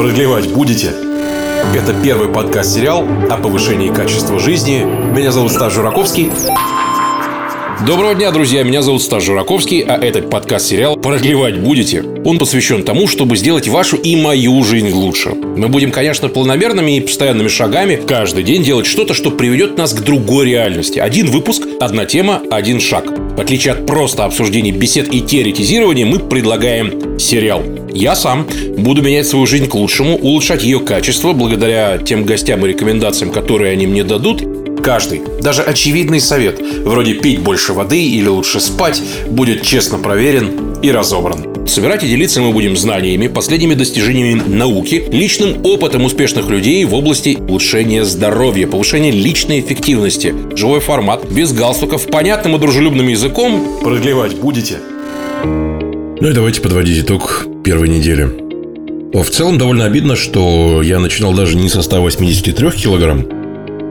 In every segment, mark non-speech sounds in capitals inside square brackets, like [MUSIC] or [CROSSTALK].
Продлевать будете? Это первый подкаст-сериал о повышении качества жизни. Меня зовут Стас Жураковский. Доброго дня, друзья! Меня зовут Стас Жураковский, а этот подкаст-сериал «Продлевать будете?» Он посвящен тому, чтобы сделать вашу и мою жизнь лучше. Мы будем, конечно, планомерными и постоянными шагами каждый день делать что-то, что приведет нас к другой реальности. Один выпуск, одна тема, один шаг. В отличие от просто обсуждений бесед и теоретизирования, мы предлагаем сериал. Я сам буду менять свою жизнь к лучшему, улучшать ее качество благодаря тем гостям и рекомендациям, которые они мне дадут, Каждый, даже очевидный совет, вроде пить больше воды или лучше спать, будет честно проверен и разобран. Собирать и делиться мы будем знаниями, последними достижениями науки, личным опытом успешных людей в области улучшения здоровья, повышения личной эффективности. Живой формат, без галстуков, понятным и дружелюбным языком. Продлевать будете? Ну и давайте подводить итог первой недели. В целом довольно обидно, что я начинал даже не со 183 килограмм,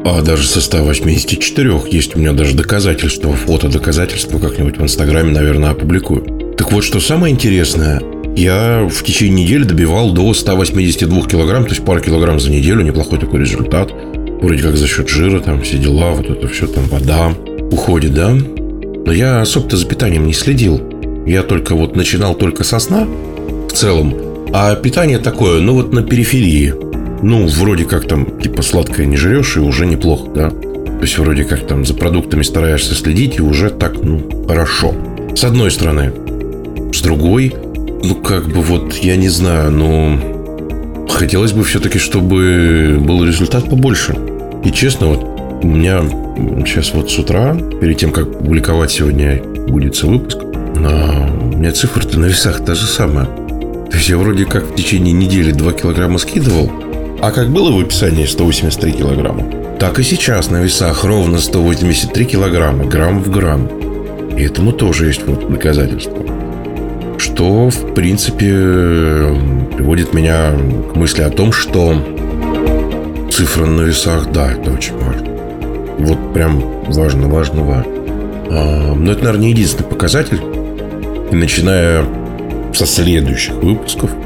а даже со 184 есть у меня даже доказательства, фото доказательства как-нибудь в Инстаграме, наверное, опубликую. Так вот, что самое интересное, я в течение недели добивал до 182 килограмм, то есть пару килограмм за неделю, неплохой такой результат. Вроде как за счет жира, там все дела, вот это все, там вода уходит, да? Но я особо-то за питанием не следил. Я только вот начинал только со сна в целом, а питание такое, ну вот на периферии – ну, вроде как там, типа, сладкое не жрешь, и уже неплохо, да? То есть, вроде как там за продуктами стараешься следить, и уже так, ну, хорошо. С одной стороны. С другой, ну, как бы вот, я не знаю, но хотелось бы все-таки, чтобы был результат побольше. И честно, вот у меня сейчас вот с утра, перед тем, как публиковать сегодня будет выпуск, а, у меня цифры-то на весах та же самая. То есть я вроде как в течение недели 2 килограмма скидывал, а как было в описании 183 килограмма, так и сейчас на весах ровно 183 килограмма, грамм в грамм. И этому тоже есть вот доказательства. Что, в принципе, приводит меня к мысли о том, что цифра на весах, да, это очень важно. Вот прям важно, важно, важно. А, но это, наверное, не единственный показатель. И начиная со следующих выпусков –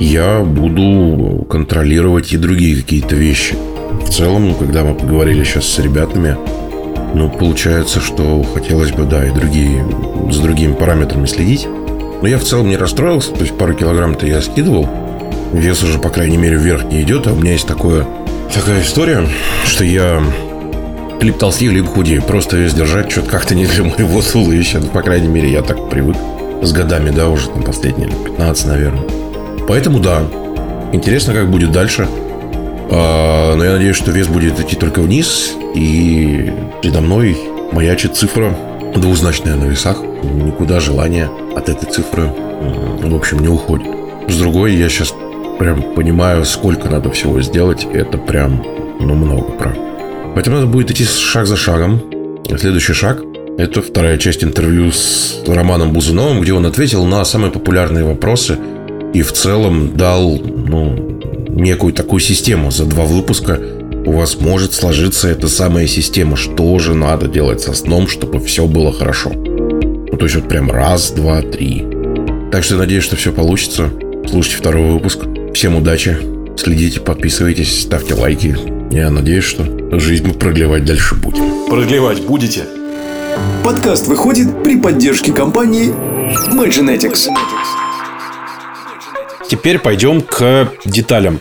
я буду контролировать и другие какие-то вещи. В целом, когда мы поговорили сейчас с ребятами, ну, получается, что хотелось бы, да, и другие, с другими параметрами следить. Но я в целом не расстроился, то есть пару килограмм-то я скидывал. Вес уже, по крайней мере, вверх не идет, а у меня есть такое, такая история, что я либо толстею, либо худею. Просто вес держать что-то как-то не для моего [LAUGHS] туловища. Ну, по крайней мере, я так привык с годами, да, уже там последние 15, наверное. Поэтому да, интересно, как будет дальше. А, но я надеюсь, что вес будет идти только вниз. И передо мной маячит цифра двузначная на весах. Никуда желание от этой цифры, в общем, не уходит. С другой, я сейчас прям понимаю, сколько надо всего сделать. Это прям, ну, много, правда. Поэтому надо будет идти шаг за шагом. Следующий шаг – это вторая часть интервью с Романом Бузуновым, где он ответил на самые популярные вопросы – и в целом дал ну, некую такую систему. За два выпуска у вас может сложиться эта самая система, что же надо делать со сном, чтобы все было хорошо. Ну, то есть вот прям раз, два, три. Так что надеюсь, что все получится. Слушайте второй выпуск. Всем удачи. Следите, подписывайтесь, ставьте лайки. Я надеюсь, что жизнь мы продлевать дальше будем. Продлевать будете? Подкаст выходит при поддержке компании Magenetics. Теперь пойдем к деталям.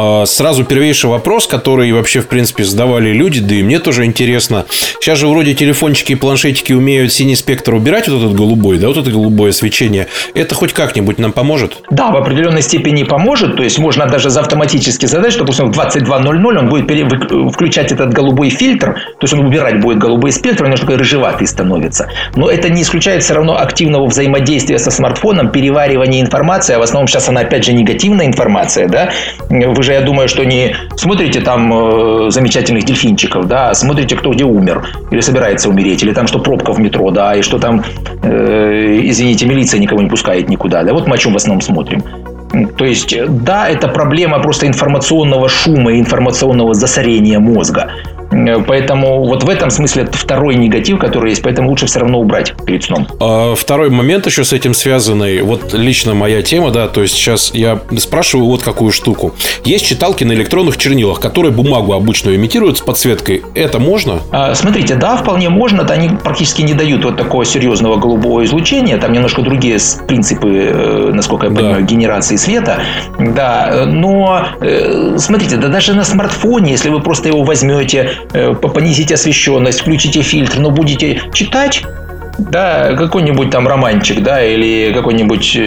А, сразу первейший вопрос, который вообще, в принципе, задавали люди, да и мне тоже интересно. Сейчас же вроде телефончики и планшетики умеют синий спектр убирать, вот этот голубой, да, вот это голубое свечение. Это хоть как-нибудь нам поможет? Да, в определенной степени поможет. То есть, можно даже за автоматически задать, что, допустим, в 22.00 он будет включать этот голубой фильтр, то есть, он убирать будет голубой спектр, он такой рыжеватый становится. Но это не исключает все равно активного взаимодействия со смартфоном, переваривания информации, а в основном сейчас она, опять же, негативная информация, да, вы же, я думаю, что не смотрите там э, замечательных дельфинчиков, да, а смотрите, кто где умер или собирается умереть, или там, что пробка в метро, да, и что там, э, извините, милиция никого не пускает никуда, да, вот мы о чем в основном смотрим. То есть, да, это проблема просто информационного шума, информационного засорения мозга. Поэтому вот в этом смысле это второй негатив, который есть, поэтому лучше все равно убрать перед сном. А второй момент еще с этим связанный, вот лично моя тема, да, то есть сейчас я спрашиваю вот какую штуку. Есть читалки на электронных чернилах, которые бумагу обычную имитируют с подсветкой. Это можно? А, смотрите, да, вполне можно. Они практически не дают вот такого серьезного голубого излучения. Там немножко другие принципы, э, насколько я понимаю, да. генерации света. Да, но э, смотрите, да даже на смартфоне, если вы просто его возьмете, э, понизите освещенность, включите фильтр, но будете читать, да, какой-нибудь там романчик, да, или какой-нибудь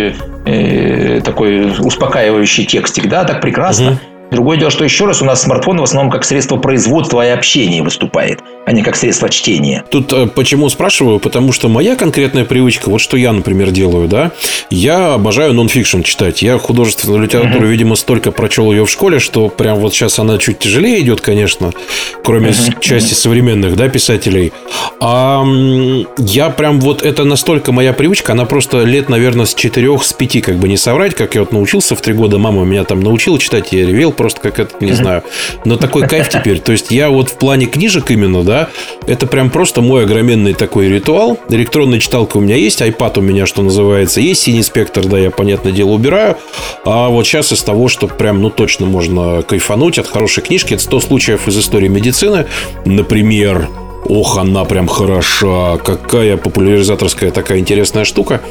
э, такой успокаивающий текстик, да, так прекрасно. Угу. Другое дело, что еще раз у нас смартфон в основном как средство производства и общения выступает а не как средство чтения. Тут э, почему спрашиваю? Потому что моя конкретная привычка, вот что я, например, делаю, да, я обожаю нонфикшн читать. Я художественную литературу, uh-huh. видимо, столько прочел ее в школе, что прям вот сейчас она чуть тяжелее идет, конечно, кроме uh-huh. части uh-huh. современных, да, писателей. А я прям вот это настолько моя привычка, она просто лет, наверное, с четырех, с пяти, как бы не соврать, как я вот научился в три года, мама меня там научила читать, я ревел просто как это, не uh-huh. знаю. Но такой кайф теперь. То есть я вот в плане книжек именно, да, да, это прям просто мой огроменный такой ритуал. Электронная читалка у меня есть, iPad у меня, что называется, есть синий спектр, да, я, понятное дело, убираю. А вот сейчас из того, что прям, ну, точно можно кайфануть от хорошей книжки, это 100 случаев из истории медицины. Например, Ох, она прям хороша. Какая популяризаторская такая интересная штука.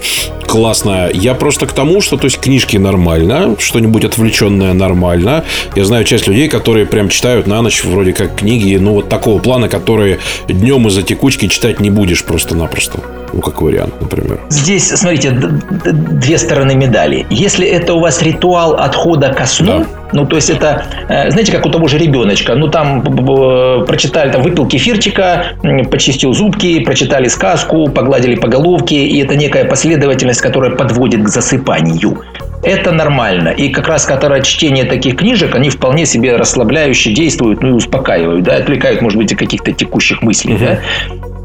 Классная. Я просто к тому, что то есть книжки нормально, что-нибудь отвлеченное нормально. Я знаю часть людей, которые прям читают на ночь вроде как книги, ну вот такого плана, которые днем из-за текучки читать не будешь просто-напросто. Ну, как вариант, например. Здесь, смотрите, две стороны медали. Если это у вас ритуал отхода ко сну, да. Ну, то есть это, э, знаете, как у того же ребеночка, ну, там прочитали, там, выпил кефирчика, почистил зубки, прочитали сказку, погладили по головке, и это некая последовательность, которая подводит к засыпанию. Это нормально. И как раз которое чтение таких книжек, они вполне себе расслабляюще действуют, ну и успокаивают, да, отвлекают, может быть, от каких-то текущих мыслей. Угу. Да?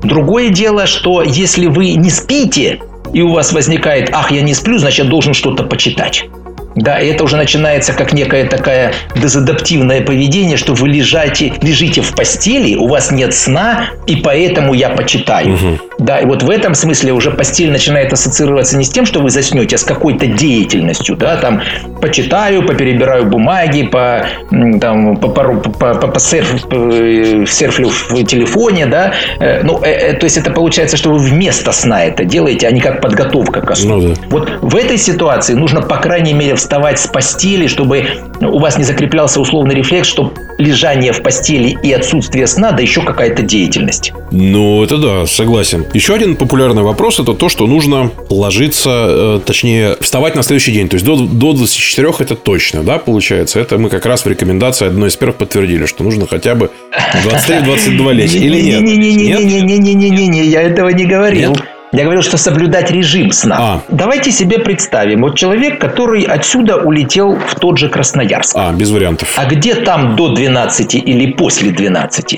Другое дело, что если вы не спите, и у вас возникает, ах, я не сплю, значит, должен что-то почитать. Да, и это уже начинается как некое такое дезадаптивное поведение, что вы лежите, лежите в постели, у вас нет сна, и поэтому я почитаю. Угу. Да, и вот в этом смысле уже постель начинает ассоциироваться не с тем, что вы заснете, а с какой-то деятельностью. Да, там почитаю, поперебираю бумаги, по, там, по, по, по, по, по серф, э, серфлю в телефоне. Да. Э, ну, э, то есть это получается, что вы вместо сна это делаете, а не как подготовка ко сну. Ну, да. Вот в этой ситуации нужно, по крайней мере, вставать с постели, чтобы у вас не закреплялся условный рефлекс, что лежание в постели и отсутствие сна, да еще какая-то деятельность. Ну, это да, согласен. Еще один популярный вопрос – это то, что нужно ложиться, э, точнее, вставать на следующий день. То есть до, до 24 это точно, да, получается? Это мы как раз в рекомендации одной из первых подтвердили, что нужно хотя бы 23-22 лечь. [LAUGHS] Или нет? Не-не-не-не-не-не-не-не, я этого не говорил. Я говорил, что соблюдать режим сна. А. Давайте себе представим, вот человек, который отсюда улетел в тот же Красноярск. А, без вариантов. А где там до 12 или после 12?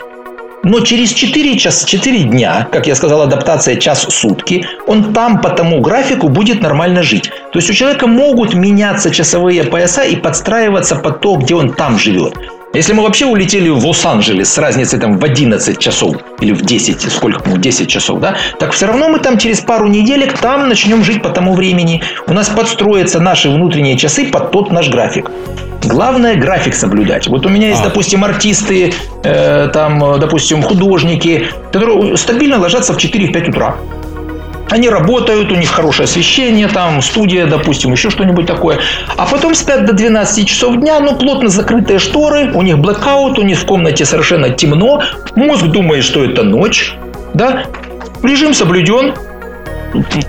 Но через 4 часа, 4 дня, как я сказал, адаптация час сутки, он там по тому графику будет нормально жить. То есть у человека могут меняться часовые пояса и подстраиваться под то, где он там живет. Если мы вообще улетели в Лос-Анджелес с разницей там в 11 часов или в 10, сколько, ну, 10 часов, да, так все равно мы там через пару неделек там начнем жить по тому времени. У нас подстроятся наши внутренние часы под тот наш график. Главное график соблюдать. Вот у меня есть, а. допустим, артисты, э, там, допустим, художники, которые стабильно ложатся в 4-5 утра. Они работают, у них хорошее освещение, там студия, допустим, еще что-нибудь такое. А потом спят до 12 часов дня, ну, плотно закрытые шторы, у них блэкаут, у них в комнате совершенно темно, мозг думает, что это ночь, да, режим соблюден,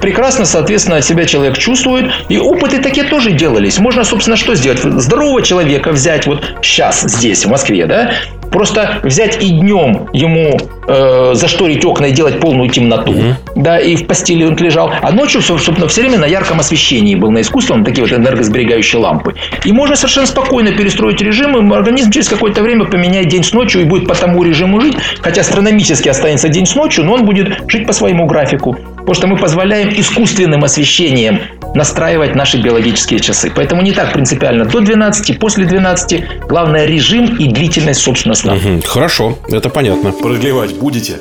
прекрасно, соответственно, себя человек чувствует. И опыты такие тоже делались. Можно, собственно, что сделать? Здорового человека взять вот сейчас здесь, в Москве, да, Просто взять и днем ему э, зашторить окна и делать полную темноту, угу. да, и в постели он лежал, а ночью, собственно, все время на ярком освещении был на искусственном, такие вот энергосберегающие лампы. И можно совершенно спокойно перестроить режим, и организм через какое-то время поменяет день с ночью и будет по тому режиму жить, хотя астрономически останется день с ночью, но он будет жить по своему графику. Потому что мы позволяем искусственным освещением настраивать наши биологические часы. Поэтому не так принципиально до 12, после 12. Главное режим и длительность, собственно, сна. Угу, хорошо, это понятно. Продлевать будете?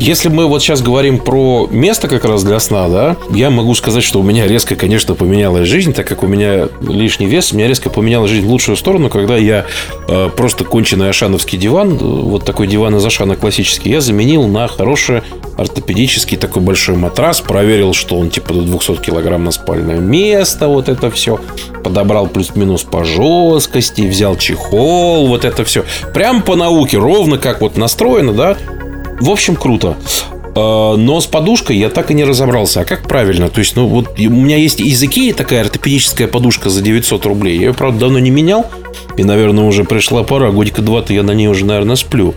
Если мы вот сейчас говорим про место как раз для сна, да, я могу сказать, что у меня резко, конечно, поменялась жизнь, так как у меня лишний вес, у меня резко поменялась жизнь в лучшую сторону, когда я э, просто конченый ашановский диван, вот такой диван из Ашана классический, я заменил на хороший ортопедический такой большой матрас, проверил, что он типа до 200 килограмм на спальное место, вот это все, подобрал плюс-минус по жесткости, взял чехол, вот это все. Прям по науке, ровно как вот настроено, да, в общем, круто. А, но с подушкой я так и не разобрался. А как правильно? То есть, ну вот у меня есть языки такая ортопедическая подушка за 900 рублей. Я ее, правда, давно не менял. И, наверное, уже пришла пора. Годика два-то я на ней уже, наверное, сплю.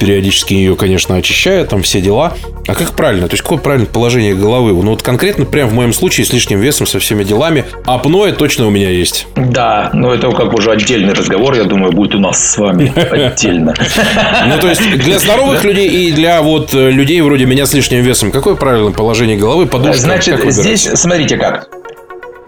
Периодически ее, конечно, очищаю, там все дела. А как правильно? То есть, какое правильное положение головы? Ну, вот конкретно, прям в моем случае, с лишним весом, со всеми делами, апноэ точно у меня есть. Да, но это как уже отдельный разговор, я думаю, будет у нас с вами отдельно. [LAUGHS] Ну, то есть, для здоровых людей и для вот э, людей вроде меня с лишним весом, какое правильное положение головы, подушка? Значит, здесь, смотрите как.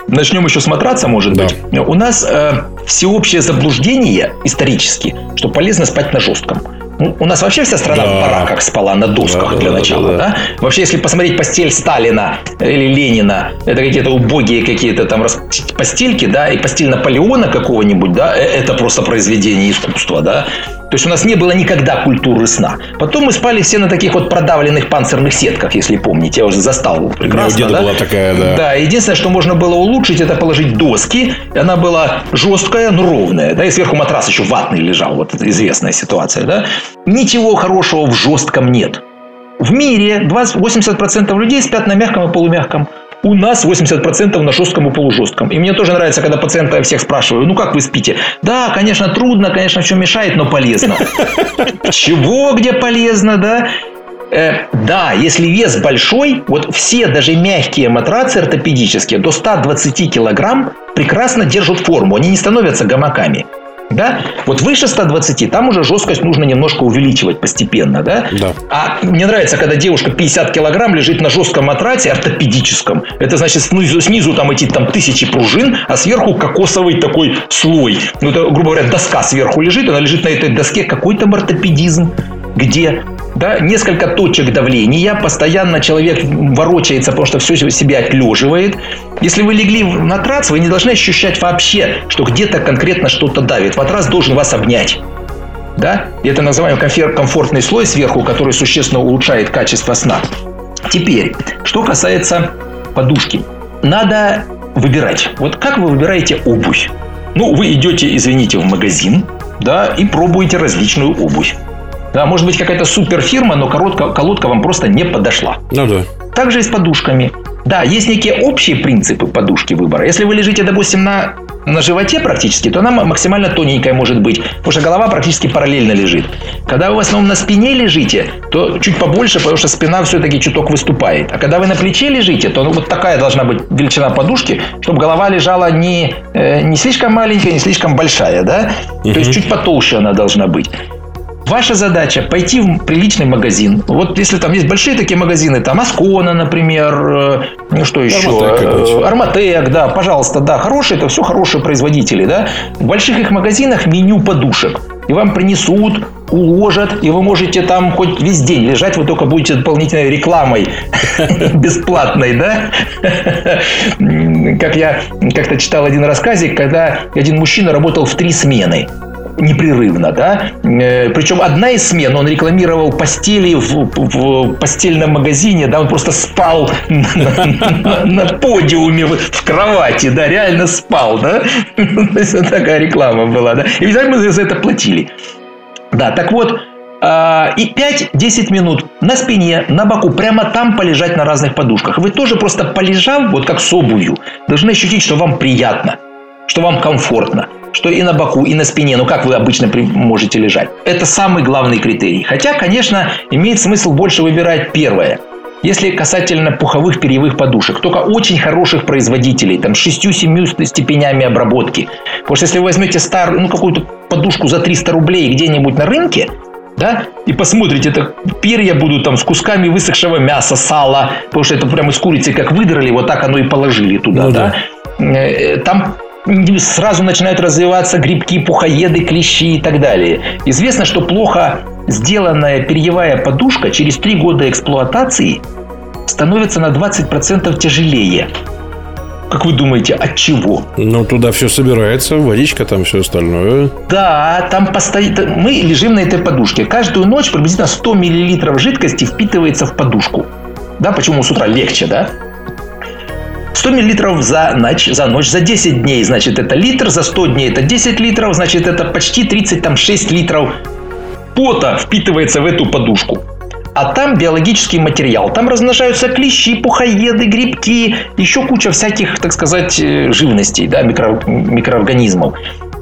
Начнем еще с матраца, может да. быть. У нас э, всеобщее заблуждение исторически, что полезно спать на жестком. У нас вообще вся страна да. в бараках спала на досках да, для да, начала, да, да. Вообще, если посмотреть постель Сталина или Ленина, это какие-то убогие какие-то там постельки, да, и постель Наполеона какого-нибудь, да, э, это просто произведение искусства, да. То есть у нас не было никогда культуры сна. Потом мы спали все на таких вот продавленных панцирных сетках, если помните. Я уже застал прекрасно. У да? была такая, да. Да, единственное, что можно было улучшить, это положить доски. Она была жесткая, но ровная. Да, и сверху матрас еще ватный лежал. Вот известная ситуация, да. Ничего хорошего в жестком нет. В мире 20, 80% людей спят на мягком и полумягком. У нас 80% на жестком и полужестком. И мне тоже нравится, когда пациента всех спрашиваю, ну как вы спите? Да, конечно, трудно, конечно, все мешает, но полезно. [LAUGHS] Чего, где полезно, да? Э, да, если вес большой, вот все даже мягкие матрацы ортопедические до 120 килограмм прекрасно держат форму, они не становятся гамаками. Да? Вот выше 120, там уже жесткость нужно немножко увеличивать постепенно. Да? Да. А мне нравится, когда девушка 50 килограмм лежит на жестком матрасе ортопедическом. Это значит снизу, снизу там эти там тысячи пружин, а сверху кокосовый такой слой. Ну, это, грубо говоря, доска сверху лежит, она лежит на этой доске. Какой там ортопедизм? Где? Да, несколько точек давления, постоянно человек ворочается, потому что все себя отлеживает. Если вы легли на трац, вы не должны ощущать вообще, что где-то конкретно что-то давит. Матрас должен вас обнять. Да? И это называемый комфортный слой сверху, который существенно улучшает качество сна. Теперь, что касается подушки. Надо выбирать. Вот как вы выбираете обувь? Ну, вы идете, извините, в магазин, да, и пробуете различную обувь. Да, может быть, какая-то суперфирма, но колодка, колодка вам просто не подошла. Ну да. Также и с подушками. Да, есть некие общие принципы подушки выбора. Если вы лежите, допустим, на, на животе практически, то она максимально тоненькая может быть, потому что голова практически параллельно лежит. Когда вы в основном на спине лежите, то чуть побольше, потому что спина все-таки чуток выступает. А когда вы на плече лежите, то ну, вот такая должна быть величина подушки, чтобы голова лежала не, э, не слишком маленькая, не слишком большая, да? Угу. То есть чуть потолще она должна быть. Ваша задача пойти в приличный магазин. Вот если там есть большие такие магазины, там Аскона, например, э, ну что еще? Арматек, Арматек, да, пожалуйста, да, хорошие, это все хорошие производители, да. В больших их магазинах меню подушек. И вам принесут, уложат, и вы можете там хоть весь день лежать, вы только будете дополнительной рекламой [LAUGHS] бесплатной, да? [LAUGHS] Как я как-то читал один рассказик, когда один мужчина работал в три смены непрерывно, да. Э, Причем одна из смен он рекламировал постели в, в постельном магазине, да, он просто спал [LAUGHS] на, подиуме в кровати, да, реально спал, да. [LAUGHS] Такая реклама была, да. И видать, мы за это платили. Да, так вот, а, и 5-10 минут на спине, на боку, прямо там полежать на разных подушках. Вы тоже просто полежав, вот как с обувью, должны ощутить, что вам приятно, что вам комфортно что и на боку, и на спине, ну как вы обычно можете лежать. Это самый главный критерий. Хотя, конечно, имеет смысл больше выбирать первое. Если касательно пуховых перьевых подушек, только очень хороших производителей, там, с 6-7 степенями обработки. Потому что если вы возьмете старую, ну, какую-то подушку за 300 рублей где-нибудь на рынке, да, и посмотрите, это перья будут там с кусками высохшего мяса, сала, потому что это прямо из курицы как выдрали, вот так оно и положили туда, ну, да. да. Э, там сразу начинают развиваться грибки, пухоеды, клещи и так далее. Известно, что плохо сделанная перьевая подушка через три года эксплуатации становится на 20% тяжелее. Как вы думаете, от чего? Ну, туда все собирается, водичка, там все остальное. Да, там постоит... Мы лежим на этой подушке. Каждую ночь приблизительно 100 мл жидкости впитывается в подушку. Да, почему с утра легче, да? 100 миллилитров за ночь, за ночь, за 10 дней, значит, это литр, за 100 дней это 10 литров, значит, это почти 36 литров пота впитывается в эту подушку. А там биологический материал. Там размножаются клещи, пухоеды, грибки, еще куча всяких, так сказать, э, живностей, да, микро, микроорганизмов.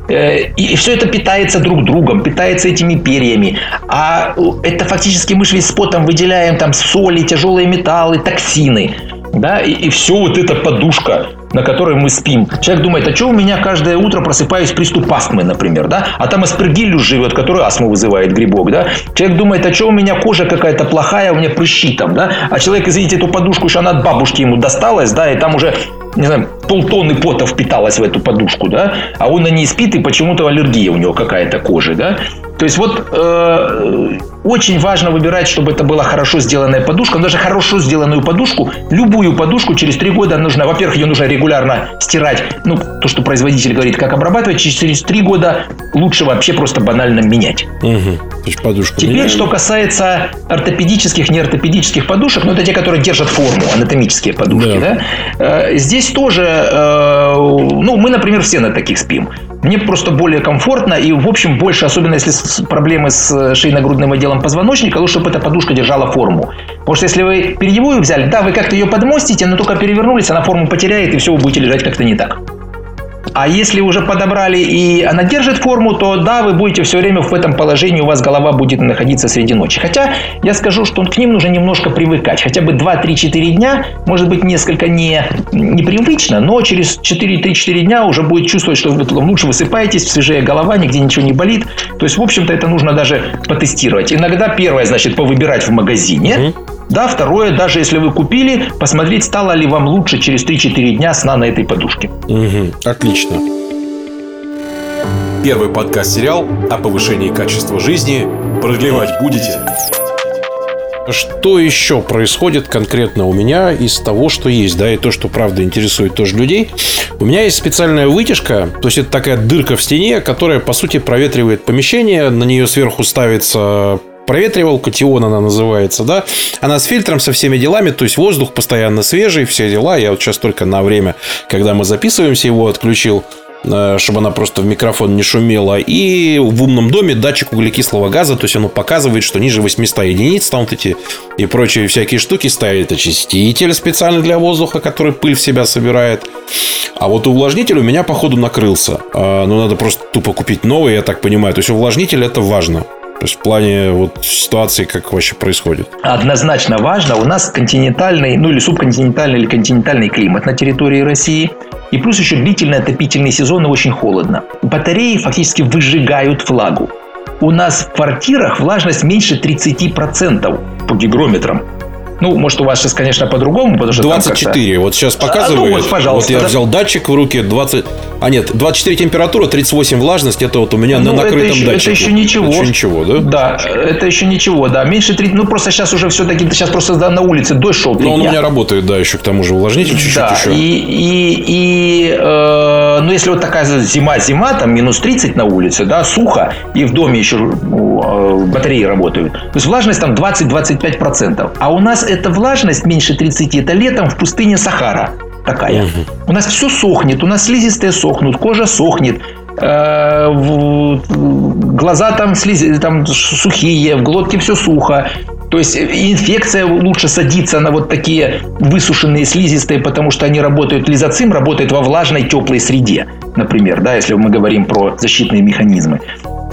Э, и все это питается друг другом, питается этими перьями. А это фактически мы же с потом выделяем там соли, тяжелые металлы, токсины да, и, и все вот эта подушка, на которой мы спим. Человек думает, а что у меня каждое утро просыпаюсь приступ астмы, например, да, а там аспергиллюс живет, который астму вызывает, грибок, да. Человек думает, а что у меня кожа какая-то плохая, у меня прыщи там, да, а человек, извините, эту подушку, что она от бабушки ему досталась, да, и там уже не знаю, полтонны пота впиталась в эту подушку, да, а он на ней спит, и почему-то аллергия у него какая-то кожи, да. То есть вот э, очень важно выбирать, чтобы это была хорошо сделанная подушка. Но даже хорошо сделанную подушку, любую подушку через три года нужно, во-первых, ее нужно регулярно стирать. Ну, то, что производитель говорит, как обрабатывать, через три года лучше вообще просто банально менять. Угу. То есть подушку Теперь, меняем. что касается ортопедических, неортопедических подушек, ну, это те, которые держат форму, анатомические подушки, да. да? Э, здесь тоже, э, ну, мы, например, все на таких спим. Мне просто более комфортно и, в общем, больше, особенно если проблемы с шейно-грудным отделом позвоночника, лучше, чтобы эта подушка держала форму. Потому что если вы перьевую взяли, да, вы как-то ее подмостите, но только перевернулись, она форму потеряет, и все, вы будете лежать как-то не так. А если уже подобрали и она держит форму, то да, вы будете все время в этом положении, у вас голова будет находиться среди ночи. Хотя я скажу, что к ним нужно немножко привыкать. Хотя бы 2-3-4 дня, может быть, несколько не, непривычно, но через 4-3-4 дня уже будет чувствовать, что вы лучше высыпаетесь, свежая голова, нигде ничего не болит. То есть, в общем-то, это нужно даже потестировать. Иногда первое, значит, повыбирать в магазине. Угу. Да, второе, даже если вы купили, посмотреть, стало ли вам лучше через 3-4 дня сна на этой подушке. Угу, отлично. Первый подкаст-сериал о повышении качества жизни продлевать будете. Что еще происходит конкретно у меня из того, что есть, да, и то, что правда интересует тоже людей. У меня есть специальная вытяжка, то есть это такая дырка в стене, которая, по сути, проветривает помещение, на нее сверху ставится проветривалка, Тион она называется, да, она с фильтром, со всеми делами, то есть воздух постоянно свежий, все дела. Я вот сейчас только на время, когда мы записываемся, его отключил э, чтобы она просто в микрофон не шумела. И в умном доме датчик углекислого газа, то есть оно показывает, что ниже 800 единиц там вот эти и прочие всякие штуки ставит. Очиститель специально для воздуха, который пыль в себя собирает. А вот увлажнитель у меня, походу, накрылся. А, ну, надо просто тупо купить новый, я так понимаю. То есть увлажнитель это важно. То есть в плане вот ситуации, как вообще происходит? Однозначно важно. У нас континентальный, ну или субконтинентальный или континентальный климат на территории России. И плюс еще длительный отопительный сезон и очень холодно. Батареи фактически выжигают влагу. У нас в квартирах влажность меньше 30% по гигрометрам. Ну, может, у вас сейчас, конечно, по-другому, потому что 24. Вот сейчас показывает. А, ну, вот, пожалуйста. Вот я взял датчик в руки, 20... А нет, 24 температура, 38 влажность. Это вот у меня ну, на накрытом это еще, датчике. Это еще ничего. Это еще ничего, да? Да, это еще ничего, да. Меньше 30... Ну, просто сейчас уже все-таки... Сейчас просто да, на улице дождь шел. Но он дня. у меня работает, да, еще к тому же увлажнитель чуть-чуть да, еще. И, и, и э, ну, если вот такая зима-зима, там минус 30 на улице, да, сухо, и в доме еще э, батареи работают. То есть влажность там 20-25%. А у нас эта влажность меньше 30, это летом в пустыне Сахара такая. Угу. У нас все сохнет, у нас слизистые сохнут, кожа сохнет, э, глаза там, слизи, там сухие, в глотке все сухо. То есть инфекция лучше садится на вот такие высушенные слизистые, потому что они работают, лизоцим работает во влажной теплой среде, например, да, если мы говорим про защитные механизмы.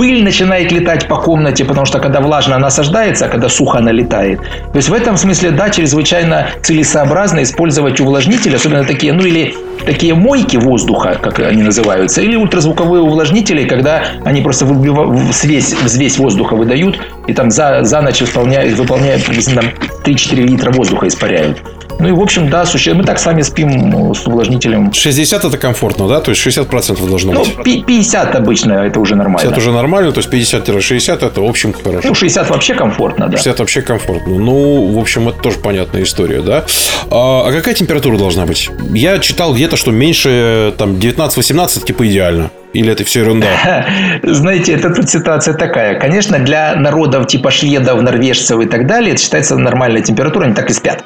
Пыль начинает летать по комнате, потому что когда влажно она осаждается, а когда сухо она летает. То есть в этом смысле, да, чрезвычайно целесообразно использовать увлажнители, особенно такие, ну или такие мойки воздуха, как они называются, или ультразвуковые увлажнители, когда они просто взвесь, взвесь воздуха выдают и там за, за ночь выполняют, выполняют там, 3-4 литра воздуха испаряют. Ну и, в общем, да, суще... мы так с вами спим с увлажнителем. 60 это комфортно, да? То есть 60% должно быть? Ну, 50 обычно, это уже нормально. 50 уже нормально, то есть 50-60 это, в общем, хорошо. Ну, 60 вообще комфортно, да. 60 вообще комфортно. Ну, в общем, это тоже понятная история, да? А, а какая температура должна быть? Я читал где-то, что меньше там 19-18 типа идеально. Или это все ерунда? [LAUGHS] Знаете, это тут ситуация такая. Конечно, для народов типа шведов, норвежцев и так далее, это считается нормальная температура, они так и спят.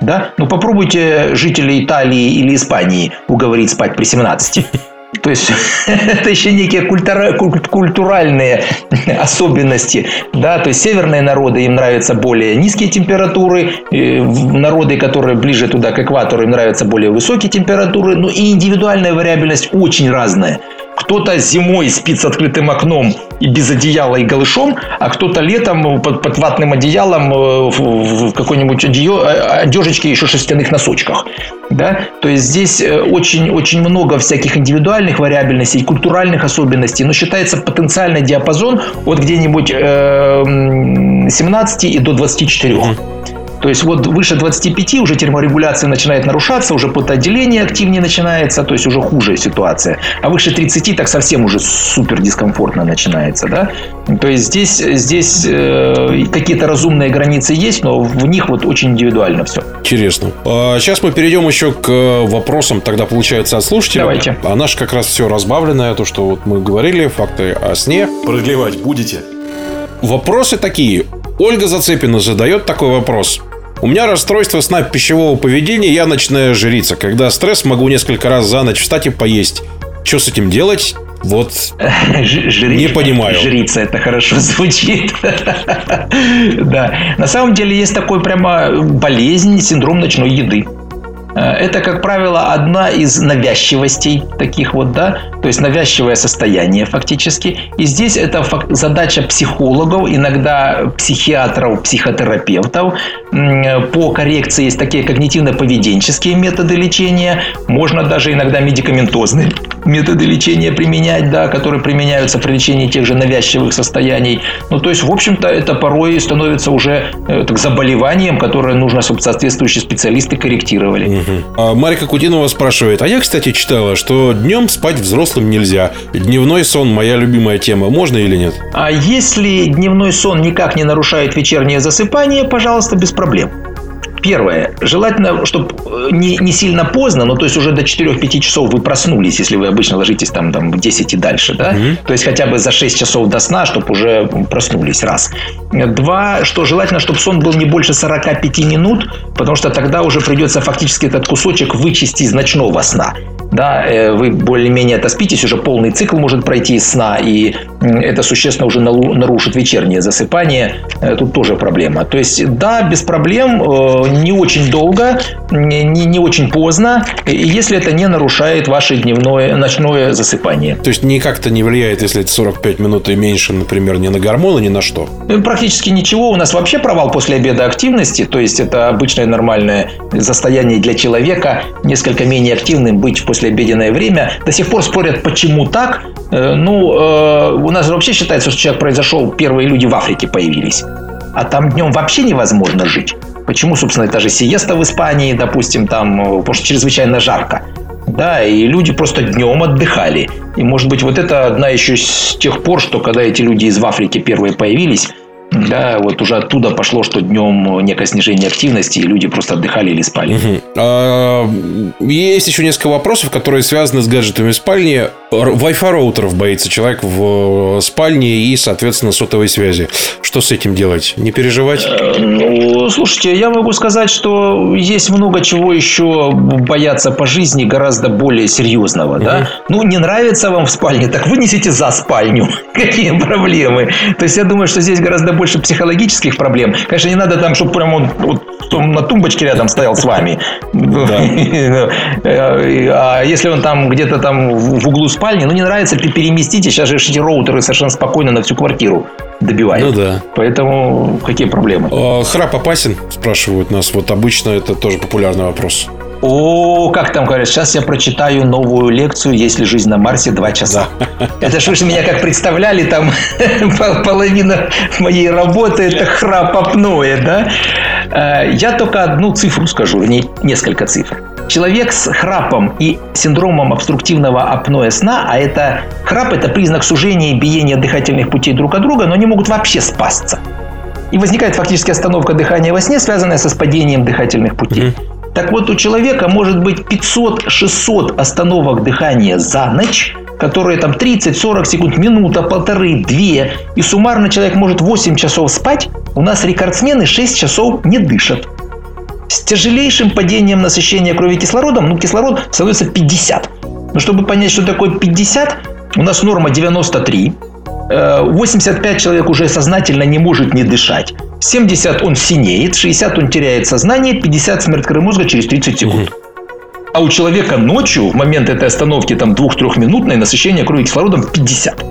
Да? Ну, попробуйте жителей Италии или Испании уговорить спать при 17. [LAUGHS] То есть [LAUGHS] это еще некие культура, культуральные [LAUGHS] особенности. Да? То есть северные народы им нравятся более низкие температуры, народы, которые ближе туда к экватору, им нравятся более высокие температуры. Ну и индивидуальная вариабельность очень разная. Кто-то зимой спит с открытым окном и без одеяла и голышом, а кто-то летом под, под ватным одеялом э, в, в какой-нибудь э, одежечке еще шерстяных носочках. Да? То есть здесь очень-очень э, много всяких индивидуальных вариабельностей, культуральных особенностей, но считается потенциальный диапазон от где-нибудь э, 17 и до 24. То есть вот выше 25 уже терморегуляция начинает нарушаться, уже потоотделение активнее начинается, то есть уже хуже ситуация. А выше 30 так совсем уже супер дискомфортно начинается. Да? То есть здесь, здесь э, какие-то разумные границы есть, но в них вот очень индивидуально все. Интересно. А сейчас мы перейдем еще к вопросам, тогда получается от слушателей. Давайте. А наш как раз все разбавленное, то, что вот мы говорили, факты о сне. Продлевать будете? Вопросы такие. Ольга Зацепина задает такой вопрос. У меня расстройство сна пищевого поведения, я начинаю жриться. Когда стресс, могу несколько раз за ночь встать и поесть. Что с этим делать? Вот [LAUGHS] Жри... не понимаю. Жрица, это хорошо [LAUGHS] звучит. да. На самом деле есть такой прямо болезнь, синдром ночной еды. Э, это, как правило, одна из навязчивостей таких вот, да, то есть навязчивое состояние фактически. И здесь это задача психологов, иногда психиатров, психотерапевтов. По коррекции есть такие когнитивно-поведенческие методы лечения. Можно даже иногда медикаментозные методы лечения применять, да, которые применяются при лечении тех же навязчивых состояний. Ну, то есть, в общем-то, это порой становится уже э, так, заболеванием, которое нужно, чтобы соответствующие специалисты корректировали. А Марика Кудинова спрашивает, а я, кстати, читала, что днем спать взрослым нельзя. Дневной сон – моя любимая тема. Можно или нет? А если дневной сон никак не нарушает вечернее засыпание, пожалуйста, без проблем. Первое. Желательно, чтобы э, не, не сильно поздно, но то есть уже до 4-5 часов вы проснулись, если вы обычно ложитесь там, там в 10 и дальше. Да? Угу. То есть хотя бы за 6 часов до сна, чтобы уже проснулись. Раз. Два, что желательно, чтобы сон был не больше 45 минут, потому что тогда уже придется фактически этот кусочек вычесть из ночного сна да, э, вы более-менее отоспитесь, уже полный цикл может пройти из сна, и это существенно уже нарушит вечернее засыпание. Э, тут тоже проблема. То есть, да, без проблем, э, не очень долго, не, не очень поздно, если это не нарушает ваше дневное, ночное засыпание. То есть, никак-то не влияет, если это 45 минут и меньше, например, ни на гормоны, ни на что? Практически ничего. У нас вообще провал после обеда активности, то есть, это обычное нормальное состояние для человека, несколько менее активным быть после послеобеденное время. До сих пор спорят, почему так. Э, ну, э, у нас вообще считается, что человек произошел, первые люди в Африке появились. А там днем вообще невозможно жить. Почему, собственно, это же сиеста в Испании, допустим, там, э, потому что чрезвычайно жарко. Да, и люди просто днем отдыхали. И, может быть, вот это одна еще с тех пор, что когда эти люди из Африки первые появились, да, вот уже оттуда пошло, что днем некое снижение активности, и люди просто отдыхали или спали. Угу. А, есть еще несколько вопросов, которые связаны с гаджетами в спальне. Wi-Fi роутеров боится человек в спальне и, соответственно, сотовой связи. Что с этим делать? Не переживать? Э, ну, слушайте, я могу сказать, что есть много чего еще бояться по жизни гораздо более серьезного. Угу. Да? Ну, не нравится вам в спальне, так вынесите за спальню. [LAUGHS] Какие проблемы? То есть, я думаю, что здесь гораздо больше психологических проблем. Конечно, не надо там, чтобы прям он вот, на тумбочке рядом стоял с вами. [LAUGHS] А если он там где-то там в углу спальни, ну не нравится, переместите. Сейчас же эти роутеры совершенно спокойно на всю квартиру добивает. Ну да. Поэтому какие проблемы? А, храп опасен, спрашивают нас. Вот обычно это тоже популярный вопрос. О, как там говорят, сейчас я прочитаю новую лекцию «Есть ли жизнь на Марсе?» два часа. Это ж вы же меня как представляли, там [LAUGHS] половина моей работы – это храп апноэ, да? Э, я только одну цифру скажу, вернее, несколько цифр. Человек с храпом и синдромом обструктивного апноэ сна, а это храп – это признак сужения и биения дыхательных путей друг от друга, но они могут вообще спасться. И возникает фактически остановка дыхания во сне, связанная со спадением дыхательных путей. Mm-hmm. Так вот, у человека может быть 500-600 остановок дыхания за ночь, которые там 30-40 секунд, минута, полторы, две. И суммарно человек может 8 часов спать. У нас рекордсмены 6 часов не дышат. С тяжелейшим падением насыщения крови кислородом, ну, кислород становится 50. Но чтобы понять, что такое 50, у нас норма 93. 85 э, человек уже сознательно не может не дышать. 70 он синеет, 60 он теряет сознание, 50 смерть коры мозга через 30 секунд. А у человека ночью, в момент этой остановки, там 2-3 минутной, насыщение крови кислородом 50.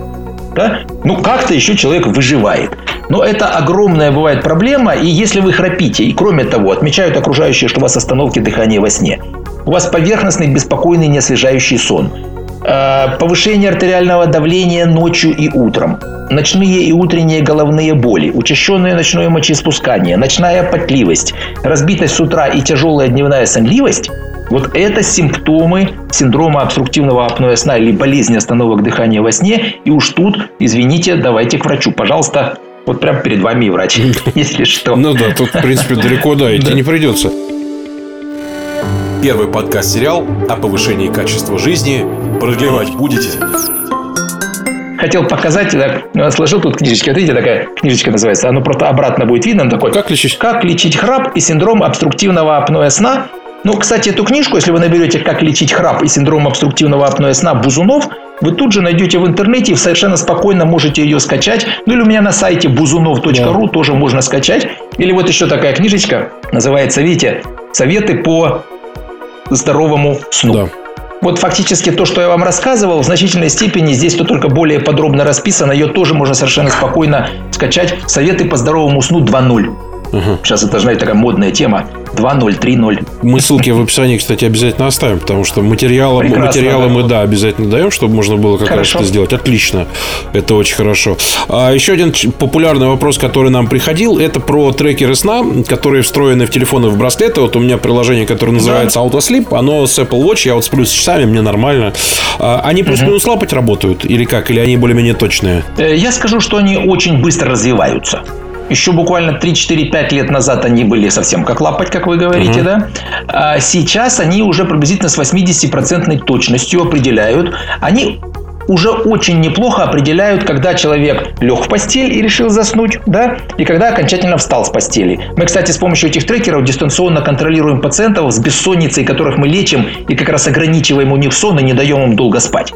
Да? Ну, как-то еще человек выживает. Но это огромная бывает проблема, и если вы храпите, и кроме того, отмечают окружающие, что у вас остановки дыхания во сне, у вас поверхностный, беспокойный, неосвежающий сон – повышение артериального давления ночью и утром, ночные и утренние головные боли, учащенное ночное мочеиспускание, ночная потливость, разбитость с утра и тяжелая дневная сонливость – вот это симптомы синдрома обструктивного апноэ сна или болезни остановок дыхания во сне. И уж тут, извините, давайте к врачу. Пожалуйста, вот прямо перед вами и врач, [LAUGHS] если что. Ну да, тут, в принципе, далеко, да, идти не придется. Первый подкаст-сериал о повышении качества жизни. Продлевать будете? Хотел показать, так, сложил тут книжечки. Вот видите, такая книжечка называется. Оно просто обратно будет видно. Такой, как лечить? Как лечить храп и синдром обструктивного апноэ сна. Ну, кстати, эту книжку, если вы наберете «Как лечить храп и синдром обструктивного апноэ сна Бузунов», вы тут же найдете в интернете и совершенно спокойно можете ее скачать. Ну или у меня на сайте buzunov.ru да. тоже можно скачать. Или вот еще такая книжечка, называется, видите, «Советы по здоровому сну. Да. Вот фактически то, что я вам рассказывал, в значительной степени здесь то только более подробно расписано. Ее тоже можно совершенно спокойно скачать. Советы по здоровому сну 2.0. Угу. Сейчас это, знаете, такая модная тема. 2-0, 3-0. Мы ссылки в описании, кстати, обязательно оставим, потому что материалы, материалы да. мы, да, обязательно даем, чтобы можно было как хорошо. раз это сделать. Отлично. Это очень хорошо. А еще один популярный вопрос, который нам приходил, это про трекеры сна, которые встроены в телефоны в браслеты. Вот у меня приложение, которое называется да. AutoSleep, оно с Apple Watch, я вот сплю с часами, мне нормально. А они плюс-минус угу. лапать работают или как? Или они более-менее точные? Э, я скажу, что они очень быстро развиваются. Еще буквально 3-4-5 лет назад они были совсем как лапать, как вы говорите, угу. да? А сейчас они уже приблизительно с 80% точностью определяют. Они уже очень неплохо определяют, когда человек лег в постель и решил заснуть, да, и когда окончательно встал с постели. Мы, кстати, с помощью этих трекеров дистанционно контролируем пациентов с бессонницей, которых мы лечим и как раз ограничиваем у них сон и не даем им долго спать.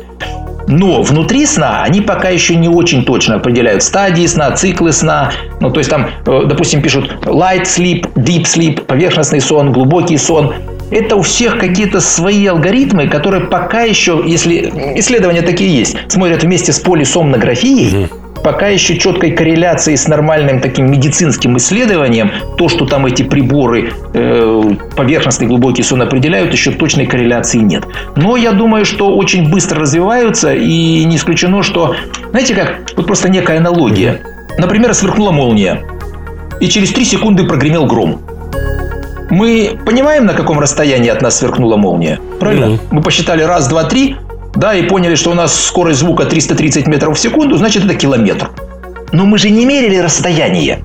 Но внутри сна они пока еще не очень точно определяют стадии сна, циклы сна. Ну, то есть там, э, допустим, пишут light sleep, deep sleep, поверхностный сон, глубокий сон. Это у всех какие-то свои алгоритмы, которые пока еще, если исследования такие есть, смотрят вместе с полисомнографией, пока еще четкой корреляции с нормальным таким медицинским исследованием, то, что там эти приборы э, поверхностный глубокий сон определяют, еще точной корреляции нет. Но я думаю, что очень быстро развиваются, и не исключено, что, знаете как, вот просто некая аналогия. Например, сверкнула молния, и через три секунды прогремел гром. Мы понимаем, на каком расстоянии от нас сверкнула молния? Правильно? Mm-hmm. Мы посчитали раз, два, три, да, и поняли, что у нас скорость звука 330 метров в секунду, значит, это километр. Но мы же не мерили расстояние.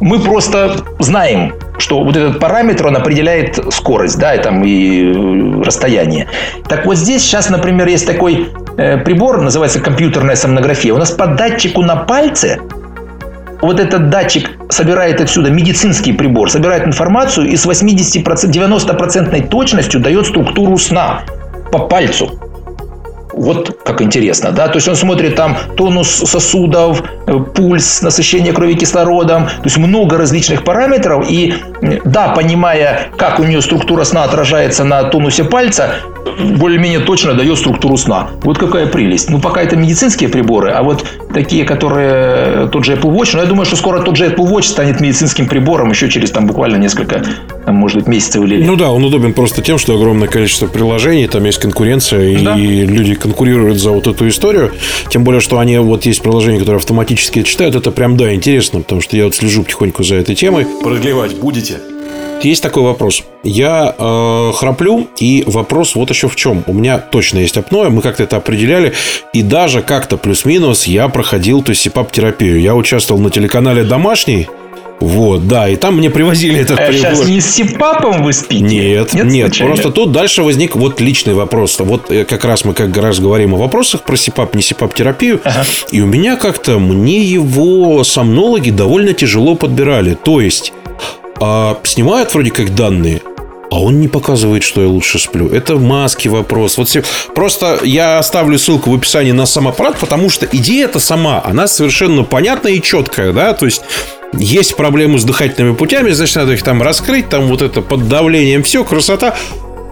Мы просто знаем, что вот этот параметр, он определяет скорость, да, и, там, и э, расстояние. Так вот здесь сейчас, например, есть такой э, прибор, называется компьютерная сомнография. У нас по датчику на пальце вот этот датчик собирает отсюда медицинский прибор, собирает информацию и с 80%, 90% точностью дает структуру сна по пальцу. Вот как интересно, да? То есть он смотрит там тонус сосудов, э, пульс, насыщение крови кислородом, то есть много различных параметров. И да, понимая, как у нее структура сна отражается на тонусе пальца, более-менее точно дает структуру сна. Вот какая прелесть. Ну, пока это медицинские приборы, а вот такие, которые тот же Apple Watch, ну, я думаю, что скоро тот же Apple Watch станет медицинским прибором еще через там буквально несколько, там, может быть, месяцев или лет. Ну да, он удобен просто тем, что огромное количество приложений, там есть конкуренция, да. и люди конкурируют за вот эту историю. Тем более, что они вот есть приложения, которые автоматически читают. Это прям, да, интересно, потому что я вот слежу потихоньку за этой темой. Продлевать будете? Есть такой вопрос. Я э, храплю, и вопрос вот еще в чем. У меня точно есть апноэ, мы как-то это определяли, и даже как-то плюс-минус я проходил, то есть СИПАП-терапию. Я участвовал на телеканале «Домашний», вот, да, и там мне привозили этот а прибор. Сейчас не с СИПАПом вы спите? Нет, нет, нет просто тут дальше возник вот личный вопрос. Вот э, как раз мы как раз говорим о вопросах про СИПАП, не СИПАП-терапию. Ага. И у меня как-то, мне его сомнологи довольно тяжело подбирали. То есть, а, снимают вроде как данные, а он не показывает, что я лучше сплю. Это маски вопрос. Вот все... Просто я оставлю ссылку в описании на сам аппарат, потому что идея эта сама, она совершенно понятная и четкая, да, то есть есть проблемы с дыхательными путями, значит, надо их там раскрыть, там вот это под давлением, все, красота.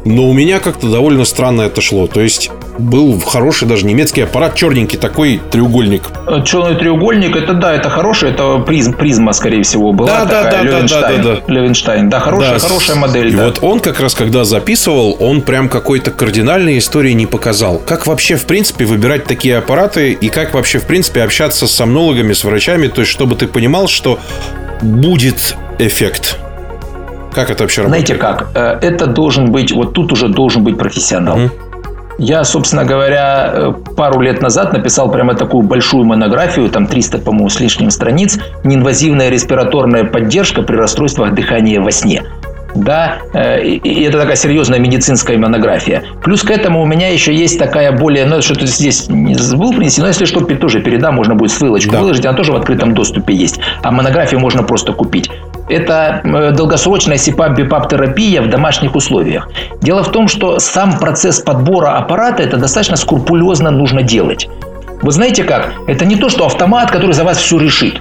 Но у меня как-то довольно странно это шло. То есть был хороший даже немецкий аппарат, черненький такой треугольник. Черный треугольник, это да, это хороший, это Prisma, Prisma, скорее всего, была. Да, такая, да, да, да, да, да. Левенштайн, да, хорошая, да. хорошая модель. И да. вот он как раз, когда записывал, он прям какой-то кардинальной истории не показал. Как вообще, в принципе, выбирать такие аппараты и как вообще, в принципе, общаться с сомнологами, с врачами, то есть, чтобы ты понимал, что будет эффект. Как это вообще работает? Знаете как? Э, это должен быть, вот тут уже должен быть профессионал. Угу. Я, собственно говоря, э, пару лет назад написал прямо такую большую монографию, там 300, по-моему, с лишним страниц, «Неинвазивная респираторная поддержка при расстройствах дыхания во сне». Да, э, и это такая серьезная медицинская монография. Плюс к этому у меня еще есть такая более, ну, что-то здесь не забыл принести, но если что, тоже передам, можно будет ссылочку да. выложить, она тоже в открытом доступе есть. А монографию можно просто купить это э, долгосрочная СИПАП-БИПАП-терапия в домашних условиях. Дело в том, что сам процесс подбора аппарата это достаточно скрупулезно нужно делать. Вы знаете как? Это не то, что автомат, который за вас все решит.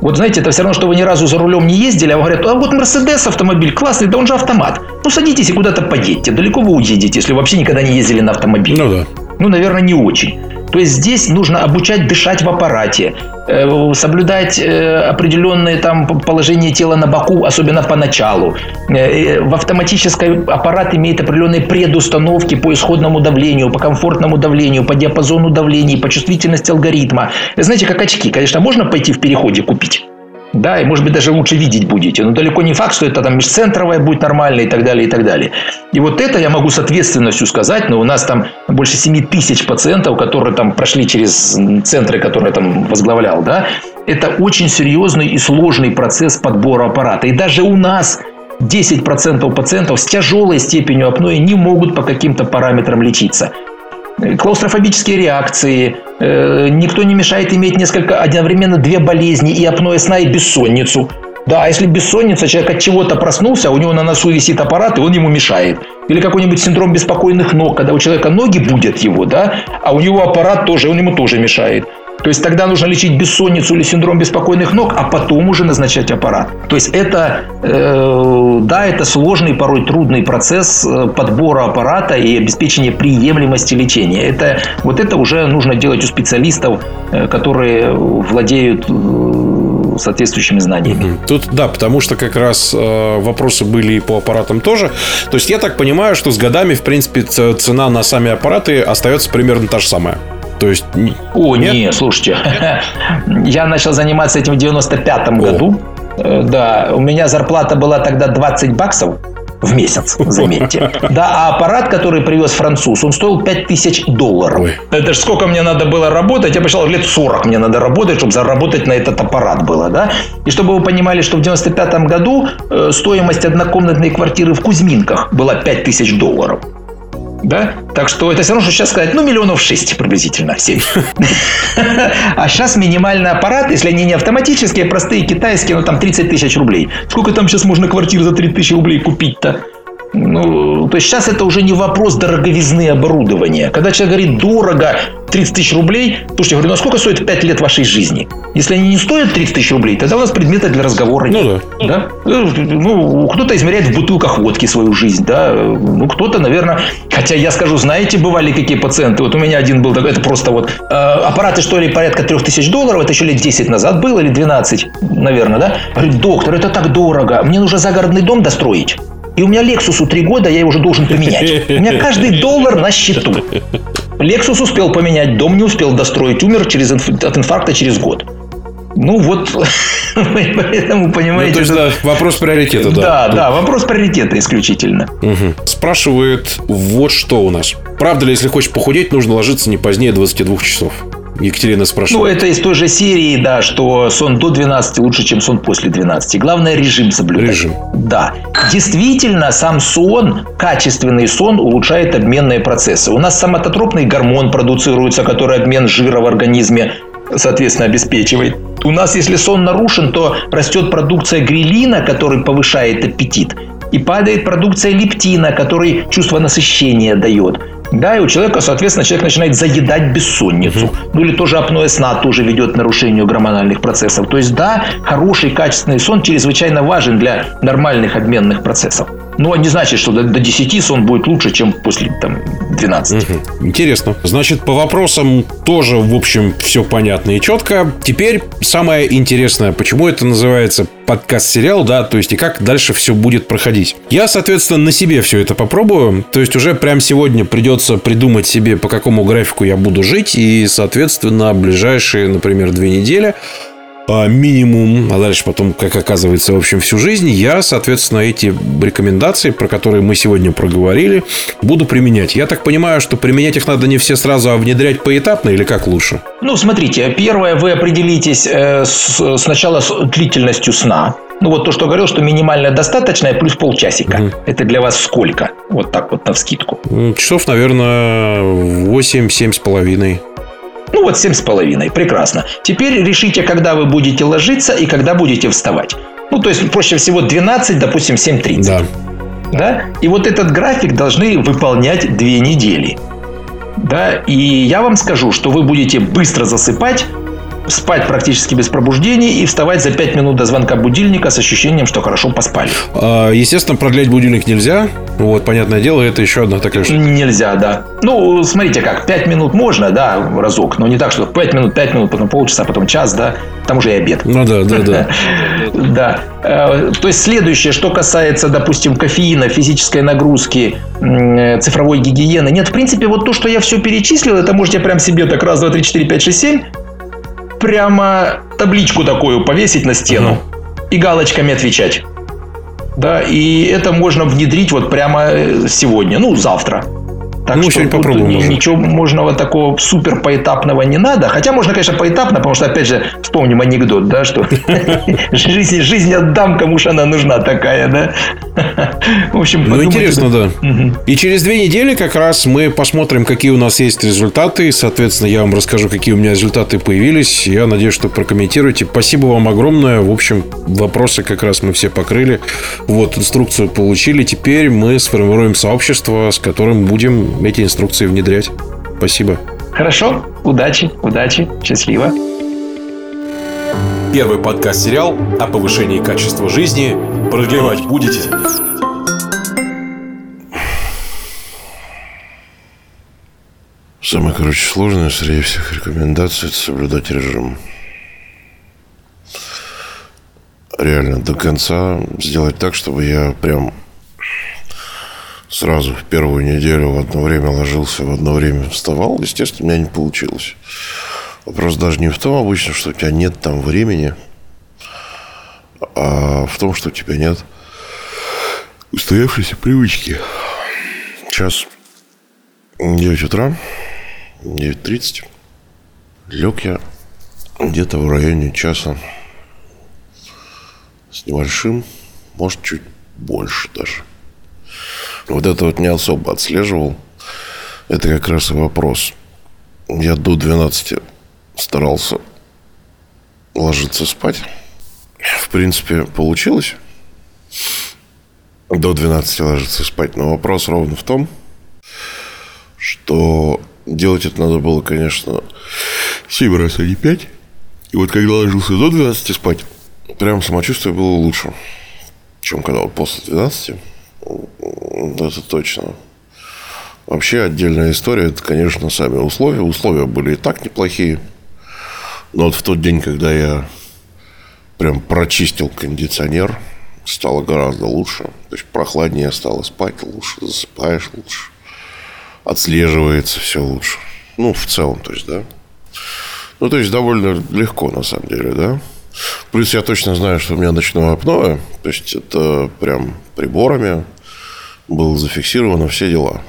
Вот знаете, это все равно, что вы ни разу за рулем не ездили, а вам говорят, а вот Мерседес автомобиль классный, да он же автомат. Ну садитесь и куда-то поедете. Далеко вы уедете, если вообще никогда не ездили на автомобиле. Ну да. Ну, наверное, не очень. То есть здесь нужно обучать дышать в аппарате, э, соблюдать э, определенные там положения тела на боку, особенно поначалу. Э, в автоматической аппарат имеет определенные предустановки по исходному давлению, по комфортному давлению, по диапазону давлений, по чувствительности алгоритма. Знаете, как очки, конечно, можно пойти в переходе купить. Да, и может быть даже лучше видеть будете. Но далеко не факт, что это там межцентровая будет нормально и так далее, и так далее. И вот это я могу с ответственностью сказать, но у нас там больше 7 тысяч пациентов, которые там прошли через центры, которые я там возглавлял, да. Это очень серьезный и сложный процесс подбора аппарата. И даже у нас 10% пациентов с тяжелой степенью апноэ не могут по каким-то параметрам лечиться клаустрофобические реакции. Э, никто не мешает иметь несколько одновременно две болезни и апноэ сна, и бессонницу. Да, а если бессонница, человек от чего-то проснулся, у него на носу висит аппарат, и он ему мешает. Или какой-нибудь синдром беспокойных ног, когда у человека ноги будет его, да, а у него аппарат тоже, он ему тоже мешает. То есть тогда нужно лечить бессонницу или синдром беспокойных ног, а потом уже назначать аппарат. То есть это, э, да, это сложный, порой трудный процесс э, подбора аппарата и обеспечения приемлемости лечения. Это, вот это уже нужно делать у специалистов, э, которые владеют э, соответствующими знаниями. Тут да, потому что как раз э, вопросы были и по аппаратам тоже. То есть я так понимаю, что с годами, в принципе, цена на сами аппараты остается примерно та же самая. То есть... О, нет, не, слушайте. [LAUGHS] Я начал заниматься этим в 95-м году. Э, да, у меня зарплата была тогда 20 баксов в месяц, заметьте. [LAUGHS] Да, а аппарат, который привез француз, он стоил 5000 долларов. Ой. Это же сколько мне надо было работать? Я посчитал, лет 40 мне надо работать, чтобы заработать на этот аппарат было, да? И чтобы вы понимали, что в 95 году э, стоимость однокомнатной квартиры в Кузьминках была 5000 долларов. Да? Так что это все равно, что сейчас сказать, ну, миллионов шесть приблизительно, семь. [LAUGHS] А сейчас минимальный аппарат, если они не автоматические, простые, китайские, ну, там 30 тысяч рублей. Сколько там сейчас можно квартир за 30 тысячи рублей купить-то? Ну, то есть сейчас это уже не вопрос дороговизны оборудования. Когда человек говорит дорого, 30 тысяч рублей, слушайте, я говорю, ну а сколько стоит 5 лет вашей жизни? Если они не стоят 30 тысяч рублей, тогда у нас предмета для разговора нет. Ну да. да? Ну, кто-то измеряет в бутылках водки свою жизнь, да. Ну, кто-то, наверное, хотя я скажу, знаете, бывали какие пациенты. Вот у меня один был такой, это просто вот э, аппараты, что ли, порядка 3000 долларов, это еще лет 10 назад было, или 12, наверное, да. Говорит, доктор, это так дорого, мне нужно загородный дом достроить. И у меня Лексусу три года, я его уже должен поменять. У меня каждый доллар на счету. Лексус успел поменять, дом не успел достроить, умер через, от инфаркта через год. Ну вот, [LAUGHS] поэтому понимаете. Ну, то есть, да, вопрос приоритета, да. Да, да, вопрос приоритета исключительно. Угу. Спрашивает вот что у нас. Правда ли, если хочешь похудеть, нужно ложиться не позднее 22 часов? Екатерина спрашивает. Ну, это из той же серии, да, что сон до 12 лучше, чем сон после 12. Главное режим соблюдать. Режим. Да. Действительно, сам сон, качественный сон улучшает обменные процессы. У нас соматотропный гормон продуцируется, который обмен жира в организме соответственно, обеспечивает. У нас, если сон нарушен, то растет продукция грилина, который повышает аппетит, и падает продукция лептина, который чувство насыщения дает. Да, и у человека, соответственно, человек начинает заедать бессонницу. Ну или тоже апноэ сна тоже ведет к нарушению гормональных процессов. То есть, да, хороший качественный сон чрезвычайно важен для нормальных обменных процессов. Но не значит, что до, до 10 сон будет лучше, чем после там, 12. Угу. Интересно. Значит, по вопросам тоже, в общем, все понятно и четко. Теперь самое интересное, почему это называется подкаст-сериал, да, то есть и как дальше все будет проходить. Я, соответственно, на себе все это попробую. То есть уже прямо сегодня придется придумать себе, по какому графику я буду жить. И, соответственно, ближайшие, например, две недели а, минимум, а дальше потом, как оказывается, в общем, всю жизнь, я, соответственно, эти рекомендации, про которые мы сегодня проговорили, буду применять. Я так понимаю, что применять их надо не все сразу, а внедрять поэтапно или как лучше? Ну, смотрите, первое, вы определитесь э, с, сначала с длительностью сна. Ну, вот то, что говорил, что минимальное достаточное плюс полчасика. Угу. Это для вас сколько? Вот так вот на вскидку. Часов, наверное, 8-7 с половиной. Ну вот семь с половиной, прекрасно. Теперь решите, когда вы будете ложиться и когда будете вставать. Ну, то есть, проще всего 12, допустим, 7.30. Да. Да? И вот этот график должны выполнять две недели. Да? И я вам скажу, что вы будете быстро засыпать, спать практически без пробуждений и вставать за 5 минут до звонка будильника с ощущением, что хорошо поспали. А, естественно, продлять будильник нельзя. Вот, понятное дело, это еще одна такая штука. Нельзя, да. Ну, смотрите как, 5 минут можно, да, разок, но не так, что 5 минут, 5 минут, потом полчаса, потом час, да, там уже и обед. Ну да, да, да. [LAUGHS] Да. Э, то есть следующее, что касается, допустим, кофеина, физической нагрузки, цифровой гигиены. Нет, в принципе, вот то, что я все перечислил, это можете прям себе так раз, два, три, четыре, пять, шесть, семь прямо табличку такую повесить на стену угу. и галочками отвечать. Да, и это можно внедрить вот прямо э, сегодня, ну, завтра. Так ну, что сегодня попробуем. Ничего можного такого супер поэтапного не надо. Хотя можно, конечно, поэтапно, потому что, опять же, вспомним анекдот, да, что [LAUGHS] жизнь, жизнь отдам, кому же она нужна такая, да. [LAUGHS] В общем, Ну, интересно, да. И через две недели как раз мы посмотрим, какие у нас есть результаты. Соответственно, я вам расскажу, какие у меня результаты появились. Я надеюсь, что прокомментируете. Спасибо вам огромное. В общем, вопросы как раз мы все покрыли. Вот, инструкцию получили. Теперь мы сформируем сообщество, с которым будем эти инструкции внедрять. Спасибо. Хорошо. Удачи, удачи, счастливо. Первый подкаст-сериал о повышении качества жизни. Продлевать будете? Самое, короче, сложное среди всех рекомендаций – это соблюдать режим. Реально, до конца сделать так, чтобы я прям сразу в первую неделю в одно время ложился, в одно время вставал, естественно, у меня не получилось. Вопрос даже не в том обычно, что у тебя нет там времени, а в том, что у тебя нет устоявшейся привычки. Сейчас 9 утра, 9.30. Лег я где-то в районе часа с небольшим, может, чуть больше даже – вот это вот не особо отслеживал. Это как раз и вопрос. Я до 12 старался ложиться спать. В принципе, получилось. до 12 ложиться спать. Но вопрос ровно в том, что делать это надо было, конечно, 7 раз, а не 5. И вот когда ложился до 12 спать, прям самочувствие было лучше, чем когда вот после 12. Это точно. Вообще отдельная история, это, конечно, сами условия. Условия были и так неплохие. Но вот в тот день, когда я прям прочистил кондиционер, стало гораздо лучше. То есть прохладнее стало спать лучше, засыпаешь лучше. Отслеживается все лучше. Ну, в целом, то есть, да. Ну, то есть, довольно легко, на самом деле, да. Плюс я точно знаю, что у меня ночное апноэ. То есть, это прям приборами было зафиксировано все дела.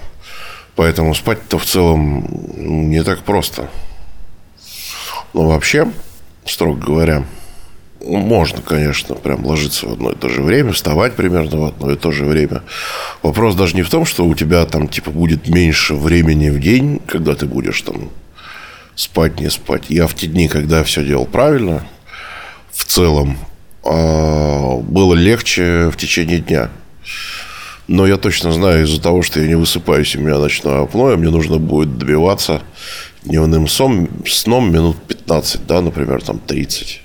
Поэтому спать-то в целом не так просто. Но вообще, строго говоря, можно, конечно, прям ложиться в одно и то же время, вставать примерно в одно и то же время. Вопрос даже не в том, что у тебя там типа будет меньше времени в день, когда ты будешь там спать, не спать. Я в те дни, когда все делал правильно, в целом, а, было легче в течение дня. Но я точно знаю, из-за того, что я не высыпаюсь, у меня ночное апноэ, мне нужно будет добиваться дневным сном, сном минут 15, да, например, там 30.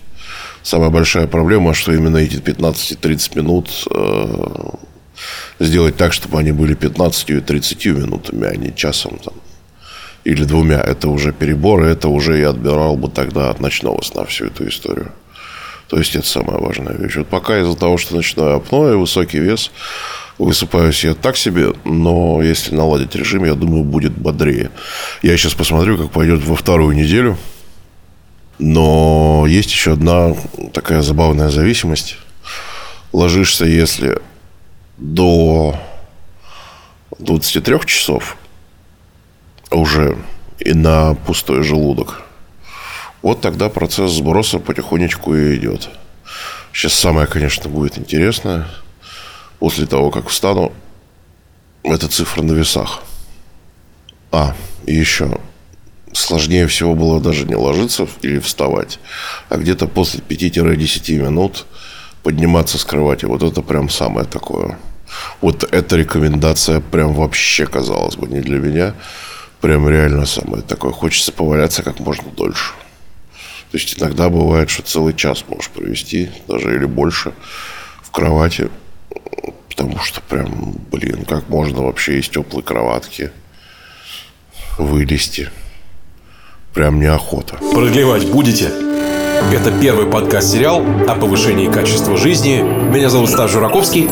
Самая большая проблема, что именно эти 15-30 минут э, сделать так, чтобы они были 15 и 30 минутами, а не часом там, или двумя. Это уже перебор, и это уже я отбирал бы тогда от ночного сна всю эту историю. То есть это самая важная вещь. Вот пока из-за того, что ночное апноэ, высокий вес, Высыпаюсь я так себе, но если наладить режим, я думаю, будет бодрее. Я сейчас посмотрю, как пойдет во вторую неделю. Но есть еще одна такая забавная зависимость. Ложишься, если до 23 часов уже и на пустой желудок, вот тогда процесс сброса потихонечку и идет. Сейчас самое, конечно, будет интересное – после того, как встану, это цифра на весах. А, и еще сложнее всего было даже не ложиться или вставать, а где-то после 5-10 минут подниматься с кровати. Вот это прям самое такое. Вот эта рекомендация прям вообще, казалось бы, не для меня. Прям реально самое такое. Хочется поваляться как можно дольше. То есть иногда бывает, что целый час можешь провести, даже или больше, в кровати потому что прям, блин, как можно вообще из теплой кроватки вылезти? Прям неохота. Продлевать будете? Это первый подкаст-сериал о повышении качества жизни. Меня зовут Стас Жураковский.